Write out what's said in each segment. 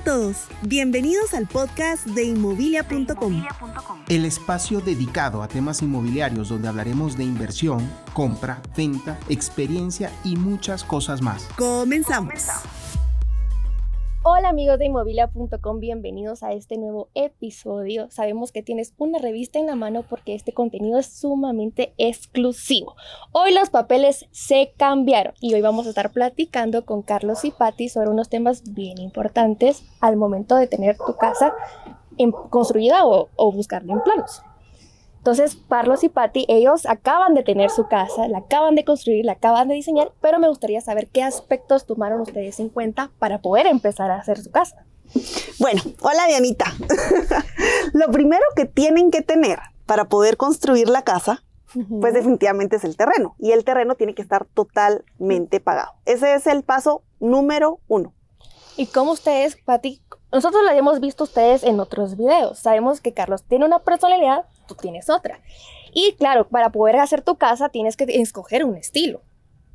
a todos, bienvenidos al podcast de inmobilia.com. El espacio dedicado a temas inmobiliarios donde hablaremos de inversión, compra, venta, experiencia y muchas cosas más. Comenzamos. Hola amigos de inmobilia.com, bienvenidos a este nuevo episodio. Sabemos que tienes una revista en la mano porque este contenido es sumamente exclusivo. Hoy los papeles se cambiaron y hoy vamos a estar platicando con Carlos y Patti sobre unos temas bien importantes al momento de tener tu casa en, construida o, o buscarla en planos. Entonces, Carlos y Patty, ellos acaban de tener su casa, la acaban de construir, la acaban de diseñar, pero me gustaría saber qué aspectos tomaron ustedes en cuenta para poder empezar a hacer su casa. Bueno, hola Dianita. Lo primero que tienen que tener para poder construir la casa, pues definitivamente es el terreno. Y el terreno tiene que estar totalmente pagado. Ese es el paso número uno. ¿Y cómo ustedes, Patti? Nosotros lo hemos visto ustedes en otros videos. Sabemos que Carlos tiene una personalidad, tú tienes otra. Y claro, para poder hacer tu casa tienes que escoger un estilo.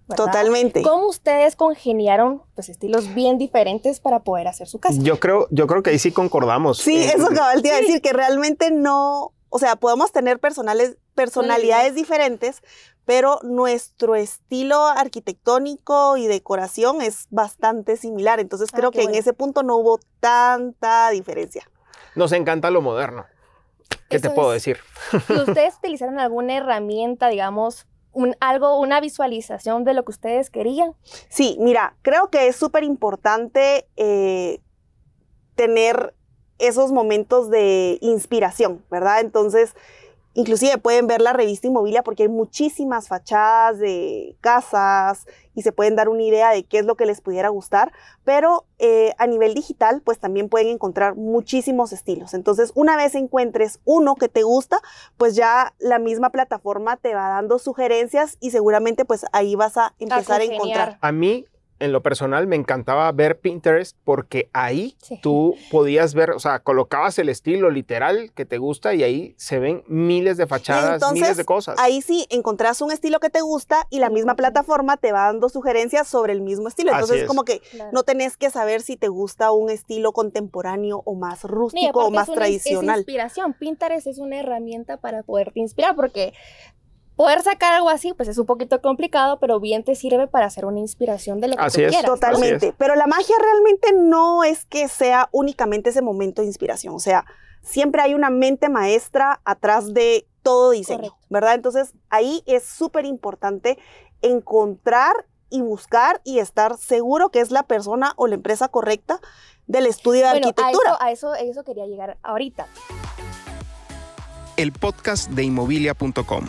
¿verdad? Totalmente. ¿Cómo ustedes congeniaron pues, estilos bien diferentes para poder hacer su casa? Yo creo, yo creo que ahí sí concordamos. Sí, Eh, eso cabal te iba a decir, que realmente no, o sea, podemos tener personales, personalidades diferentes, pero nuestro estilo arquitectónico y decoración es bastante similar. Entonces Ah, creo que bueno. en ese punto no hubo tanta diferencia. Nos encanta lo moderno. ¿Qué te puedo es. decir? ¿Y ustedes utilizaron alguna herramienta, digamos, un, algo, una visualización de lo que ustedes querían? Sí, mira, creo que es súper importante eh, tener esos momentos de inspiración, ¿verdad? Entonces, inclusive pueden ver la revista Inmobilia porque hay muchísimas fachadas de casas y se pueden dar una idea de qué es lo que les pudiera gustar, pero eh, a nivel digital, pues también pueden encontrar muchísimos estilos. Entonces, una vez encuentres uno que te gusta, pues ya la misma plataforma te va dando sugerencias y seguramente pues ahí vas a empezar a, congeniar. encontrar. A mí, en lo personal, me encantaba ver Pinterest porque ahí Sí. tú podías ver, o sea, colocabas el estilo literal que te gusta y ahí se ven miles de fachadas, entonces, miles de cosas. Ahí sí encontrás un estilo que te gusta y la misma plataforma te va dando sugerencias sobre el mismo estilo. Así Entonces, es. como que Claro. no tenés que saber si te gusta un estilo contemporáneo o más rústico o más es una- Es tradicional. inspiración. Pinterest es una herramienta para poderte inspirar porque poder sacar algo así pues es un poquito complicado, pero bien te sirve para hacer una inspiración de lo que Así tú es. Totalmente. Pero la magia realmente no es que sea únicamente ese momento de inspiración. O sea, siempre hay una mente maestra atrás de todo diseño, Correcto. ¿verdad? Entonces, ahí es súper importante encontrar y buscar y estar seguro que es la persona o la empresa correcta del estudio de Bueno, a arquitectura. eso, a eso, a eso quería llegar ahorita. El podcast de inmobilia.com.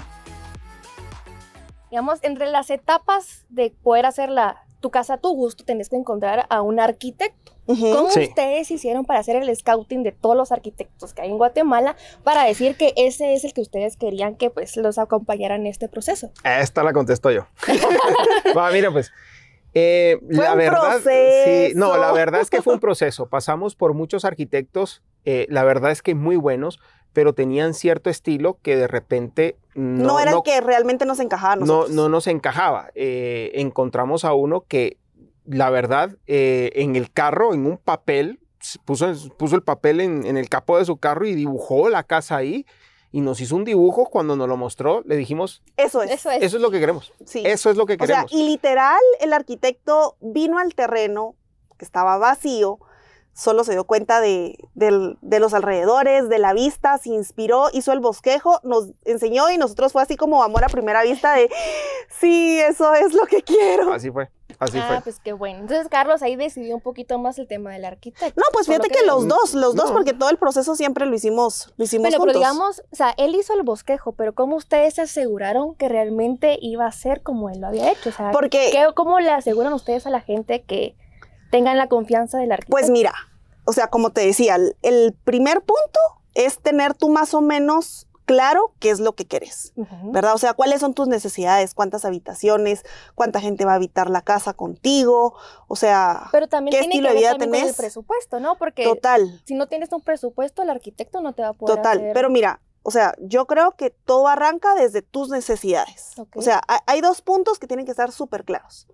Digamos, entre las etapas de poder hacer la, tu casa a tu gusto, tenés que encontrar a un arquitecto. ¿Cómo Sí. ustedes hicieron para hacer el scouting de todos los arquitectos que hay en Guatemala para decir que ese es el que ustedes querían que pues los acompañara en este proceso? Esta la contesto yo. Va, mira, pues. eh, Fue la un verdad, sí, no, la verdad es que fue un proceso. Pasamos por muchos arquitectos, eh, la verdad es que muy buenos, pero tenían cierto estilo que de repente no, No, era no- el que realmente nos encajaba a no, nosotros. no nos encajaba. Eh, encontramos a uno que, la verdad, eh, en el carro, en un papel, puso, puso el papel en, en el capó de su carro y dibujó la casa ahí y nos hizo un dibujo. Cuando nos lo mostró, le dijimos, Eso es. Eso es. eso es lo que queremos. Sí. Eso es lo que O sea, queremos. y literal, el arquitecto vino al terreno que estaba vacío, solo se dio cuenta de, los alrededores, de la vista, se inspiró, hizo el bosquejo, nos enseñó y nosotros fue así como amor a primera vista de, sí, eso es lo que quiero. Así fue, así ah, fue. pues qué bueno. Entonces, Carlos ahí decidió un poquito más el tema del arquitecto. No, pues lo fíjate que, los dos, los dos, porque todo el proceso siempre lo hicimos, lo hicimos Bueno, pero juntos. digamos, o sea, él hizo el bosquejo, pero ¿cómo ustedes se aseguraron que realmente iba a ser como él lo había hecho? O sea, porque, ¿qué- ¿cómo le aseguran ustedes a la gente que tengan la confianza del arquitecto? pues mira, o sea, como te decía, el, primer punto es tener tú más o menos claro qué es lo que quieres. ¿verdad? O sea, cuáles son tus necesidades, cuántas habitaciones, cuánta gente va a habitar la casa contigo, o sea, Pero también ¿qué tiene estilo que de vida también con el tenés? presupuesto, ¿no? Porque total, si no tienes un presupuesto, el arquitecto no te va a poder total. hacer- Pero mira, o sea, yo creo que todo arranca desde tus necesidades. O sea, hay, hay dos puntos que tienen que estar súper claros.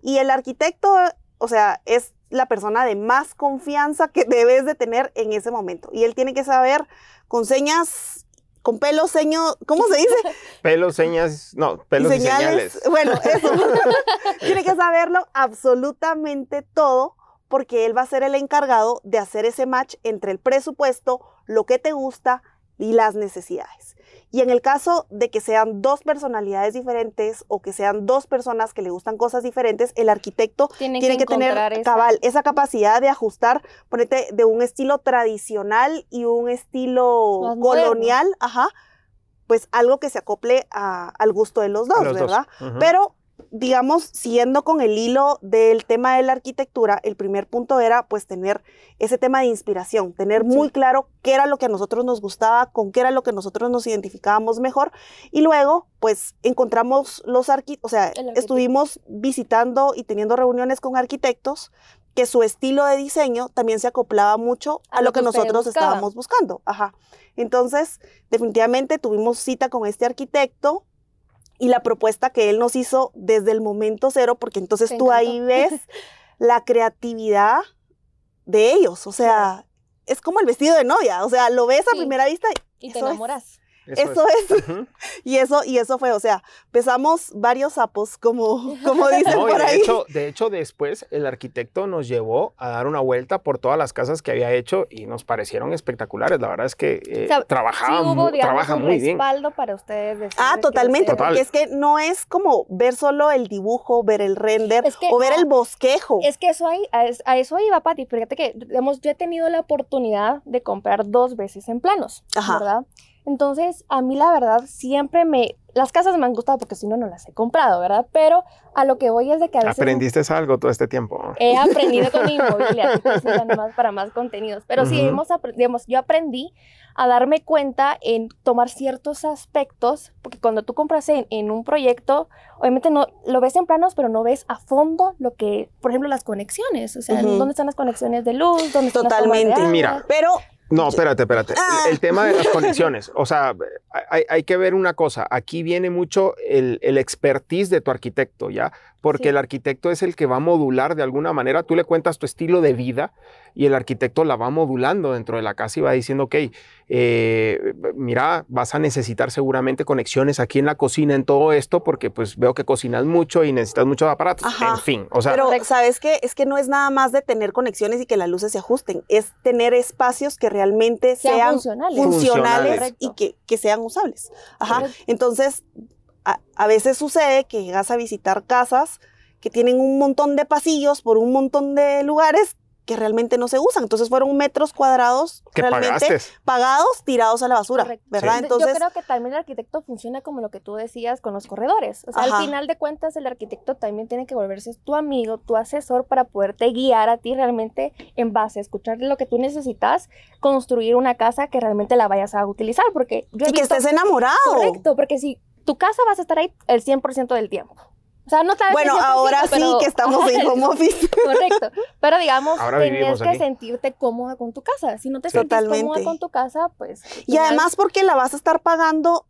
Y el arquitecto o sea, es la persona de más confianza que debes de tener en ese momento. Y él tiene que saber con señas, con pelo, seño, ¿cómo se dice? Pelos, señas, no, pelos y señales. Bueno, eso. tiene que saberlo absolutamente todo porque él va a ser el encargado de hacer ese match entre el presupuesto, lo que te gusta y las necesidades. Y en el caso de que sean dos personalidades diferentes o que sean dos personas que le gustan cosas diferentes, el arquitecto Tienen tiene que que, tener esa- cabal esa capacidad de ajustar, ponete de un estilo tradicional y un estilo colonial, ajá, pues algo que se acople a- al gusto de los dos, Los dos. ¿verdad? Pero, digamos, siguiendo con el hilo del tema de la arquitectura, el primer punto era pues tener ese tema de inspiración, tener muy claro qué era lo que a nosotros nos gustaba, con qué era lo que nosotros nos identificábamos mejor y luego pues encontramos los arquitectos, o sea, estuvimos visitando y teniendo reuniones con arquitectos que su estilo de diseño también se acoplaba mucho a, lo que, nosotros estábamos buscando. Ajá. Entonces, definitivamente tuvimos cita con este arquitecto y la propuesta que él nos hizo desde el momento cero, porque entonces tú ahí ves la creatividad de ellos, o sea, es como el vestido de novia, o sea, lo ves a Sí. primera vista Y te es. Eso es. Y eso y eso fue, o sea, pesamos varios sapos como como dicen No, y por de ahí. hecho, de hecho, después el arquitecto nos llevó a dar una vuelta por todas las casas que había hecho y nos parecieron espectaculares. La verdad es que eh, O sea, trabajaba, sí hubo, mu- digamos, trabaja un muy bien. respaldo para ustedes. Ah, totalmente, Total. porque es que no es como ver solo el dibujo, ver el render Es que, o ver ah, el bosquejo. Es que eso ahí, a, a eso iba, Pati. Fíjate que, digamos, yo he tenido la oportunidad de comprar dos veces en planos, Ajá. ¿verdad? Entonces, a mí la verdad siempre me... Las casas me han gustado porque si no, no las he comprado, ¿verdad? Pero a lo que voy es de que a veces... Aprendiste algo todo este tiempo. He aprendido con mi inmobiliaria, más para más contenidos. Pero sí, hemos, digamos, yo aprendí a darme cuenta en tomar ciertos aspectos, porque cuando tú compras en, en un proyecto, obviamente no lo ves en planos, pero no ves a fondo lo que, por ejemplo, las conexiones, o sea, dónde están las conexiones de luz, dónde están las tomas de Totalmente. agua. Mira, Pero No, espérate, espérate. Ah. El, el tema de las conexiones. O sea, hay, hay que ver una cosa. Aquí viene mucho el, el expertise de tu arquitecto, ¿ya? Porque Sí. el arquitecto es el que va a modular de alguna manera. Tú le cuentas tu estilo de vida y el arquitecto la va modulando dentro de la casa y va diciendo, ok, eh, mira, vas a necesitar seguramente conexiones aquí en la cocina, en todo esto, porque pues veo que cocinas mucho y necesitas muchos aparatos. Ajá. En fin, o sea, Pero. ¿sabes qué? Es que no es nada más de tener conexiones y que las luces se ajusten, es tener espacios que realmente Sean sean, funcionales. y que, que sean usables. Ajá. Entonces, a, a veces sucede que llegas a visitar casas que tienen un montón de pasillos por un montón de lugares que realmente no se usan. Entonces fueron metros cuadrados que realmente pagaste. pagados, tirados a la basura, Correcto. ¿verdad? Sí. Entonces, yo creo que también el arquitecto funciona como lo que tú decías con los corredores. O sea, Ajá. al final de cuentas, el arquitecto también tiene que volverse tu amigo, tu asesor para poderte guiar a ti realmente en base a escuchar lo que tú necesitas, construir una casa que realmente la vayas a utilizar. Porque yo he y que estés enamorado. Correcto, porque si tu casa vas a estar ahí el 100% del tiempo. O sea, no tal Bueno, el 100%, ahora sí pero- que estamos en home office. Correcto. Pero digamos, Ahora tienes que aquí. sentirte cómoda con tu casa. Si no te sientes cómoda con tu casa, pues. Y final, además porque la vas a estar pagando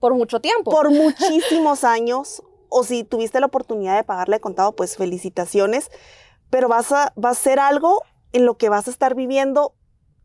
Por mucho tiempo. por muchísimos años, o si tuviste la oportunidad de pagarle de contado, pues felicitaciones, pero vas a, va a ser algo en lo que vas a estar viviendo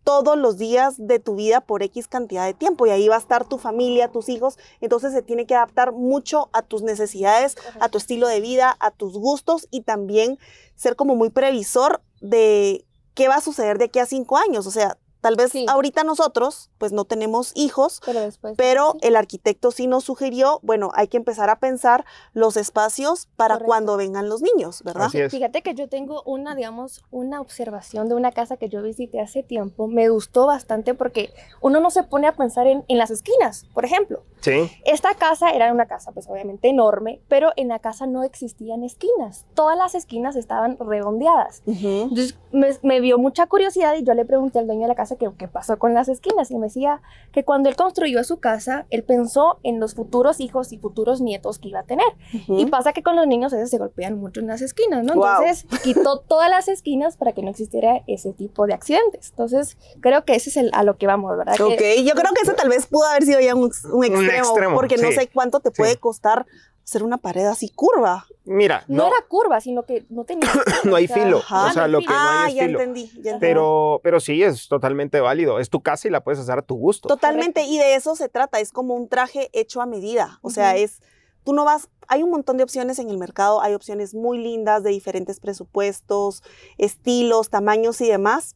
todos los días de tu vida por X cantidad de tiempo y ahí va a estar tu familia, tus hijos, entonces se tiene que adaptar mucho a tus necesidades, a tu estilo de vida, a tus gustos y también ser como muy previsor de qué va a suceder de aquí a cinco años, o sea, tal vez Sí. ahorita nosotros pues no tenemos hijos, Pero después. pero sí. el arquitecto sí nos sugirió, bueno, hay que empezar a pensar los espacios para Correcto. cuando vengan los niños, ¿verdad? Así es. Fíjate que yo tengo una, digamos, una observación de una casa que yo visité hace tiempo. Me gustó bastante porque uno no se pone a pensar en, en las esquinas, por ejemplo. Sí. Esta casa era una casa, pues obviamente enorme, pero en la casa no existían esquinas. Todas las esquinas estaban redondeadas. Entonces me, me dio mucha curiosidad y yo le pregunté al dueño de la casa que qué pasó con las esquinas y me decía que cuando él construyó su casa, él pensó en los futuros hijos y futuros nietos que iba a tener. Ujú. Y pasa que con los niños a veces se golpean mucho en las esquinas, ¿no? Entonces quitó todas las esquinas para que no existiera ese tipo de accidentes. Entonces creo que ese es el, a lo que vamos, ¿verdad? Que- Ok, yo creo que ese tal vez pudo haber sido ya un, un extremo, extremo, porque no sí. sé cuánto te Sí. puede costar hacer una pared así curva. Mira, No, no, era curva, sino que no tenía. no hay filo. Ajá. o sea, lo que no ah, hay es ya filo. entendí, ya entendí. Pero, pero sí, es totalmente válido. Es tu casa y la puedes hacer a tu gusto. Totalmente, y de eso se trata, es como un traje hecho a medida, o sea, es, tú no vas, hay un montón de opciones en el mercado, hay opciones muy lindas de diferentes presupuestos, estilos, tamaños y demás,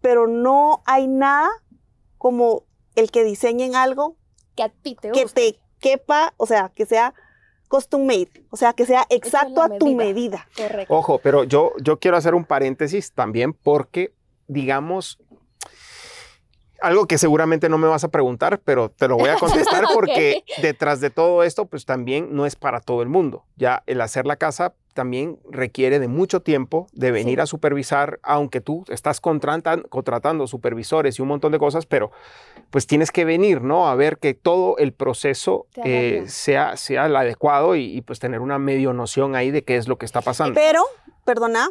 pero no hay nada como el que diseñen algo Que a ti te que te quepa, o sea, que sea custom made, o sea, que sea exacto a tu medida. Correcto. Ojo, pero yo, yo quiero hacer un paréntesis también porque, digamos, algo que seguramente no me vas a preguntar, pero te lo voy a contestar porque detrás de todo esto, pues también no es para todo el mundo. Ya el hacer la casa también requiere de mucho tiempo, de venir Sí. a supervisar, aunque tú estás contratan- contratando supervisores y un montón de cosas, pero pues tienes que venir, ¿no? A ver que todo el proceso eh, sea, sea el adecuado y, y, pues tener una medio noción ahí de qué es lo que está pasando. Pero, perdona,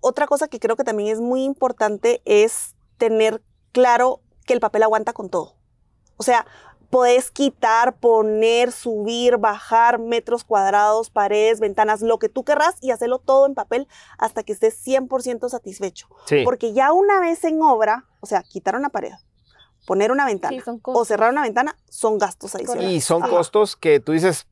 otra cosa que creo que también es muy importante es tener claro que el papel aguanta con todo. O sea, podés quitar, poner, subir, bajar metros cuadrados, paredes, ventanas, lo que tú querrás y hacerlo todo en papel hasta que estés 100% satisfecho. Sí. Porque ya una vez en obra, o sea, quitar una pared, poner una ventana Sí, o cerrar una ventana, son gastos adicionales. Y son Ajá. costos que tú dices,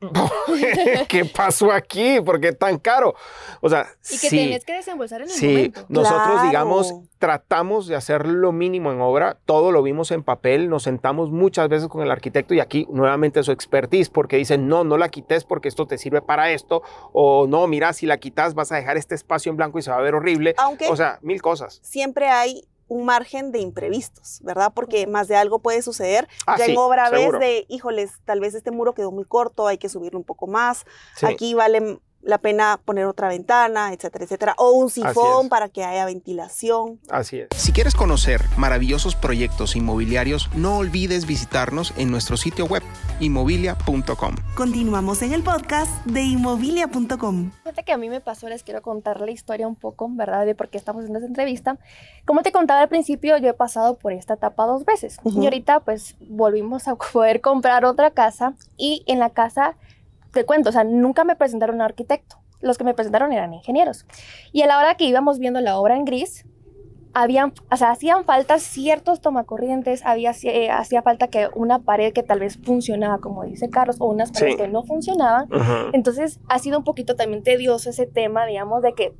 ¿qué pasó aquí? ¿Por qué tan caro? O sea, Y que sí, tenés que desembolsar en el sí, momento. nosotros Claro. digamos, tratamos de hacer lo mínimo en obra, todo lo vimos en papel, nos sentamos muchas veces con el arquitecto y aquí nuevamente su expertise, porque dicen, no, no la quites porque esto te sirve para esto, o no, mira, si la quitas vas a dejar este espacio en blanco y se va a ver horrible. Aunque O sea, mil cosas. siempre hay un margen de imprevistos, ¿verdad? Porque más de algo puede suceder. Ah, ya sí, en obra ves de, híjoles, tal vez este muro quedó muy corto, hay que subirlo un poco más. Sí. Aquí vale la pena poner otra ventana, etcétera, etcétera. O un sifón para que haya ventilación. Así es. Si quieres conocer maravillosos proyectos inmobiliarios, no olvides visitarnos en nuestro sitio web inmobilia.com. Continuamos en el podcast de inmobilia.com. Fíjate que a mí me pasó, les quiero contar la historia un poco, ¿verdad? De por qué estamos haciendo esta entrevista. Como te contaba al principio, yo he pasado por esta etapa dos veces. Ujú. Y ahorita, pues, volvimos a poder comprar otra casa. Y en la casa, te cuento, o sea, nunca me presentaron un arquitecto. Los que me presentaron eran ingenieros. Y a la hora que íbamos viendo la obra en gris, habían, o sea, hacían falta ciertos tomacorrientes, había, eh, hacía falta que una pared que tal vez funcionaba, como dice Carlos, o unas paredes Sí. que no funcionaban. Entonces ha sido un poquito también tedioso ese tema, digamos, de que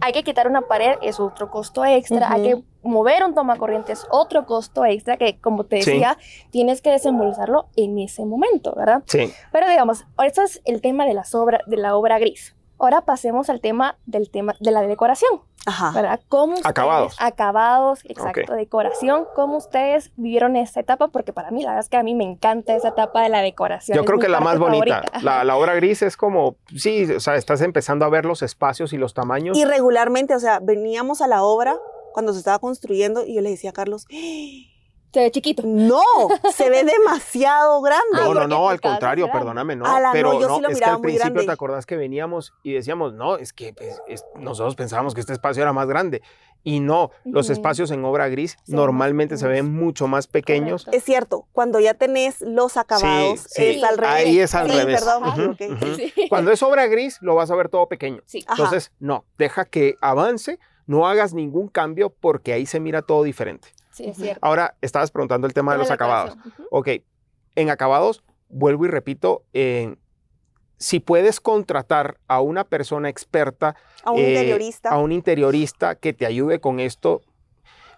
hay que quitar una pared, es otro costo extra, hay que. Mover un tomacorriente, es otro costo extra que, como te Sí. decía, tienes que desembolsarlo en ese momento, ¿verdad? Sí. Pero digamos, ahorita es el tema de, las obra, de la obra gris. Ahora pasemos al tema del tema de la decoración, Ajá. ¿verdad? ¿Cómo ustedes- Acabados. Acabados, exacto, Ok. decoración. ¿Cómo ustedes vivieron esta etapa? Porque para mí, la verdad es que a mí me encanta esa etapa de la decoración. Yo es creo que la más bonita. La, la obra gris es como, sí, o sea, estás empezando a ver los espacios y los tamaños. Y regularmente, o sea, veníamos a la obra cuando se estaba construyendo y yo le decía a Carlos, Se ve chiquito. no, se ve demasiado grande. No, no, porque no, tu al contrario, perdóname, no. No, pero yo no, sí lo es que al principio grande. te acordás que veníamos y decíamos, no, es que pues, es- nosotros pensábamos que este espacio era más grande. Y no, los Ujú. espacios en obra gris ven normalmente se ven mucho más pequeños. Correcto. Es cierto, cuando ya tenés los acabados, sí, es al revés. ahí es al Sí, revés. perdón, me Ujú, equivoqué. ujú. Sí. Cuando es obra gris, lo vas a ver todo pequeño. Sí. Ajá. Entonces, no, deja que avance, no hagas ningún cambio porque ahí se mira todo diferente. Sí, es cierto. Ahora, estabas preguntando el tema de los acabados. Ok, en acabados, vuelvo y repito, en- si puedes contratar a una persona experta, A un eh, interiorista. a un interiorista que te ayude con esto,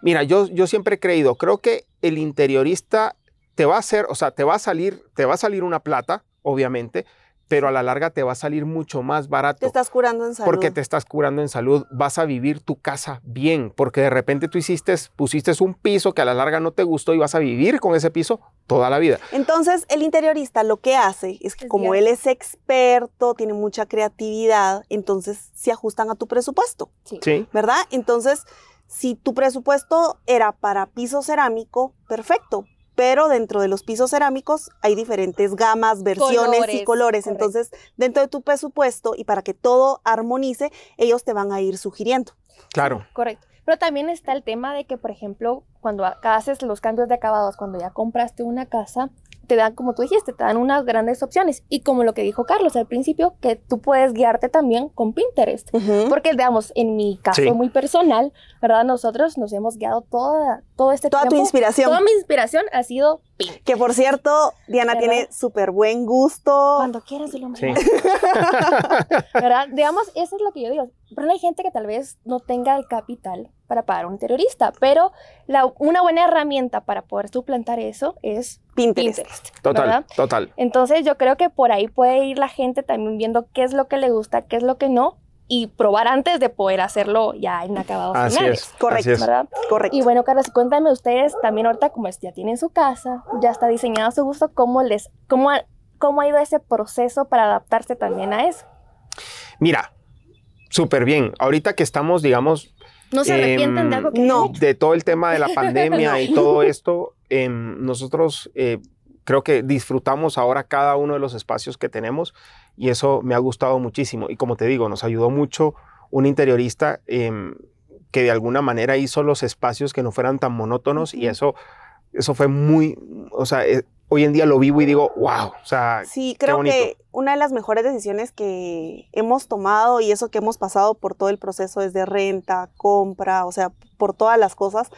mira, yo, yo siempre he creído, creo que el interiorista te va a hacer, o sea, te va a salir, te va a salir una plata, obviamente, pero a la larga te va a salir mucho más barato. Te estás curando en salud. Porque te estás curando en salud, vas a vivir tu casa bien, porque de repente tú hiciste, pusiste un piso que a la larga no te gustó y vas a vivir con ese piso toda la vida. Entonces, el interiorista lo que hace es que Es como él es experto, tiene mucha creatividad, entonces se ajustan a tu presupuesto, Sí. Sí, ¿verdad? Entonces, si tu presupuesto era para piso cerámico, perfecto. Pero dentro de los pisos cerámicos hay diferentes gamas, versiones y Colores, colores. correcto. Entonces, dentro de tu presupuesto y para que todo armonice, ellos te van a ir sugiriendo. claro. Correcto. Pero también está el tema de que, por ejemplo, cuando haces los cambios de acabados, cuando ya compraste una casa, te dan, como tú dijiste, te dan unas grandes opciones. Y como lo que dijo Carlos al principio, que tú puedes guiarte también con Pinterest. Ujú. Porque, digamos, en mi caso Sí. muy personal, ¿verdad? Nosotros nos hemos guiado toda, todo este Toda tu tiempo. inspiración. Toda mi inspiración ha sido Pinterest. Que por cierto, Diana ¿Verdad? tiene súper buen gusto. Cuando quieras, el hombre. Sí. ¿Verdad? Digamos, eso es lo que yo digo. Pero hay gente que tal vez no tenga el capital para pagar un interiorista, pero la- una buena herramienta para poder suplantar eso es Pinterest. Pinterest. Total, ¿verdad? total. Entonces yo creo que por ahí puede ir la gente también viendo qué es lo que le gusta, qué es lo que no, y probar antes de poder hacerlo ya en acabados Así finales. es. Correcto. así es. ¿verdad? Correcto. Y bueno, Carlos, cuéntame ustedes también ahorita como ya tienen su casa, ya está diseñado a su gusto, ¿cómo les, cómo ha, cómo ha ido ese proceso para adaptarse también a eso? Mira, súper bien. Ahorita que estamos, digamos, ¿No se arrepienten Em, de algo que no. de todo el tema de la pandemia y todo esto, em, nosotros eh, creo que disfrutamos ahora cada uno de los espacios que tenemos y eso me ha gustado muchísimo. Y como te digo, nos ayudó mucho un interiorista em, que de alguna manera hizo los espacios que no fueran tan monótonos y eso, eso fue muy, o sea, eh, hoy en día lo vivo y digo, wow, o sea, Sí, creo bonito. que una de las mejores decisiones que hemos tomado y eso que hemos pasado por todo el proceso es de renta, compra, o sea, por todas las cosas.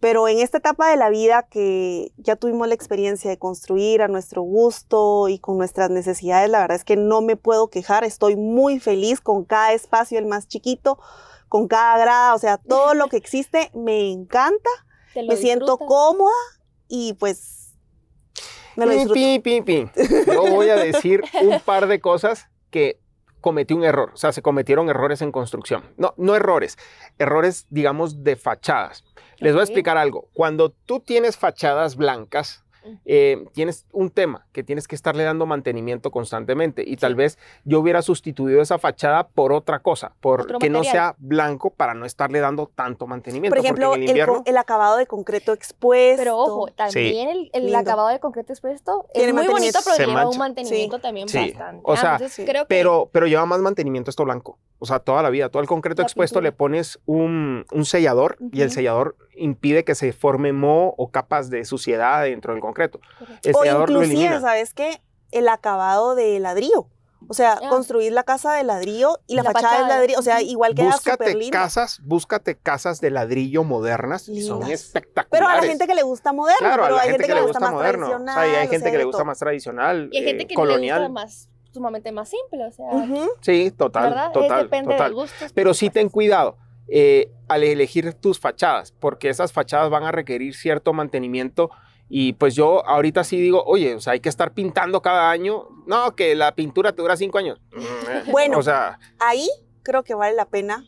Pero en esta etapa de la vida que ya tuvimos la experiencia de construir a nuestro gusto y con nuestras necesidades, la verdad es que no me puedo quejar. Estoy muy feliz con cada espacio, el más chiquito, con cada grada, o sea, todo lo que existe me encanta, ¿Te lo me siento disfrutas? cómoda y pues me lo Pi, disfruto. pi, pi, pi. Yo voy a decir un par de cosas que cometí un error. O sea, se cometieron errores en construcción. No, no errores, errores, digamos, de fachadas. Les voy a explicar algo. Cuando tú tienes fachadas blancas, eh, tienes un tema que tienes que estarle dando mantenimiento constantemente y tal vez yo hubiera sustituido esa fachada por otra cosa, por que no sea blanco para no estarle dando tanto mantenimiento. Por ejemplo, el invierno, acabado de concreto expuesto. Pero ojo, también el, acabado de concreto expuesto es muy bonito, pero lleva un mantenimiento Sí. también Sí. bastante. O sea, Entonces, sí. creo que pero, pero lleva más mantenimiento esto blanco. O sea, toda la vida, todo el concreto La expuesto pintura. le pones un, un sellador y el sellador impide que se forme moho o capas de suciedad dentro del concreto. Correcto. El o sellador inclusive. ¿sabes qué? El acabado de ladrillo. O sea, Ah. construir la casa de ladrillo y la, La fachada, fachada, de ladrillo. O sea, igual queda súper Búscate linda. casas, búscate casas de ladrillo modernas y son Lindas. espectaculares. Pero a la gente que le gusta moderno, Claro, a pero la hay gente que le gusta más moderno. O sea, y tradicional, hay o gente sea, que le gusta todo. más tradicional, Y hay gente eh, que no le colonial. gusta más, sumamente más simple, o sea. Sí, total, ¿verdad? Es total, depende total. de gustos. Pero sí ten cuidado eh, al elegir tus fachadas, porque esas fachadas van a requerir cierto mantenimiento. Y pues yo ahorita sí digo, oye, o sea, hay que estar pintando cada año. No, que la pintura te dura cinco años. Mm, Bueno. O sea, Ahí creo que vale la pena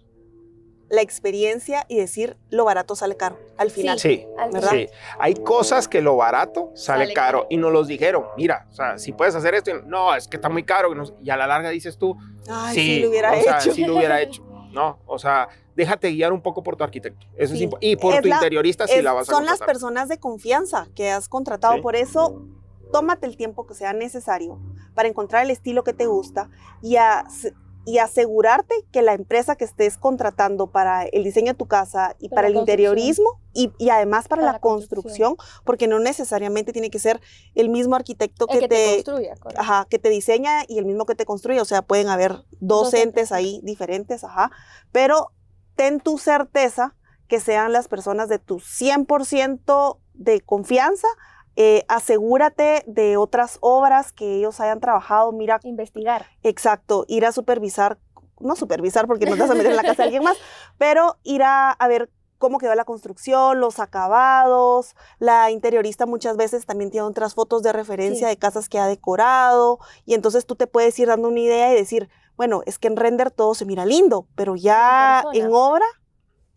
la experiencia y decir lo barato sale caro al final. sí, sí. Hay cosas que lo barato sale, Sale caro. caro. Y nos los dijeron, mira, o sea, si puedes hacer esto, y no, es que está muy caro. y a la larga dices tú, Ay, sí, sí, lo hubiera o sea, hecho. sí lo hubiera hecho. No, o sea, déjate guiar un poco por tu arquitecto. Eso Sí. es Y por Es tu la- interiorista si Es- la vas a son las personas de confianza que has contratado. Sí. Por eso, tómate el tiempo que sea necesario para encontrar el estilo que te gusta y, as- y asegurarte que la empresa que estés contratando para el diseño de tu casa y Para el interiorismo y, y además para, Para la, construcción, porque no necesariamente tiene que ser el mismo arquitecto el que, que te te, ajá, que te diseña y el mismo que te construye. O sea, pueden haber dos, Dos entes entes, ahí diferentes, ajá. Pero ten tu certeza que sean las personas de tu 100% de confianza. Eh, asegúrate de otras obras que ellos hayan trabajado. Mira, Investigar. exacto, ir a supervisar, no supervisar porque no te vas a meter en la casa de alguien más, pero ir a, a ver cómo quedó la construcción, los acabados. La interiorista muchas veces también tiene otras fotos de referencia Sí. de casas que ha decorado y entonces tú te puedes ir dando una idea y decir, bueno, es que en render todo se mira lindo, pero ya en obra,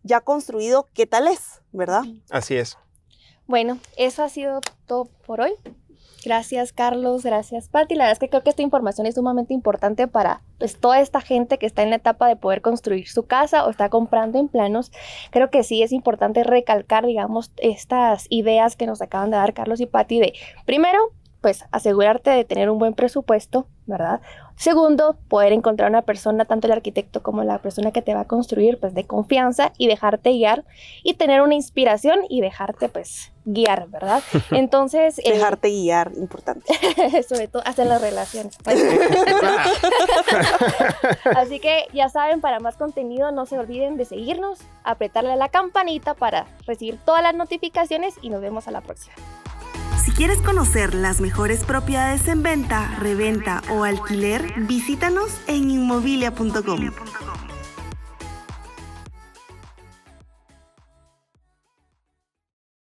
ya construido, ¿qué tal es? ¿Verdad? Así es. Bueno, eso ha sido todo por hoy. Gracias, Carlos. Gracias, Patti. La verdad es que creo que esta información es sumamente importante para pues, toda esta gente que está en la etapa de poder construir su casa o está comprando en planos. Creo que sí es importante recalcar, digamos, estas ideas que nos acaban de dar Carlos y Patti de, primero, pues asegurarte de tener un buen presupuesto, ¿verdad? Segundo, poder encontrar una persona, tanto el arquitecto como la persona que te va a construir, pues de confianza y dejarte guiar y tener una inspiración y dejarte pues guiar, ¿verdad? Entonces... eh, dejarte guiar, importante. sobre todo hasta en las relaciones. Así que ya saben, para más contenido no se olviden de seguirnos, apretarle a la campanita para recibir todas las notificaciones y nos vemos a la próxima. Si quieres conocer las mejores propiedades en venta, reventa o alquiler, visítanos en inmobilia.com.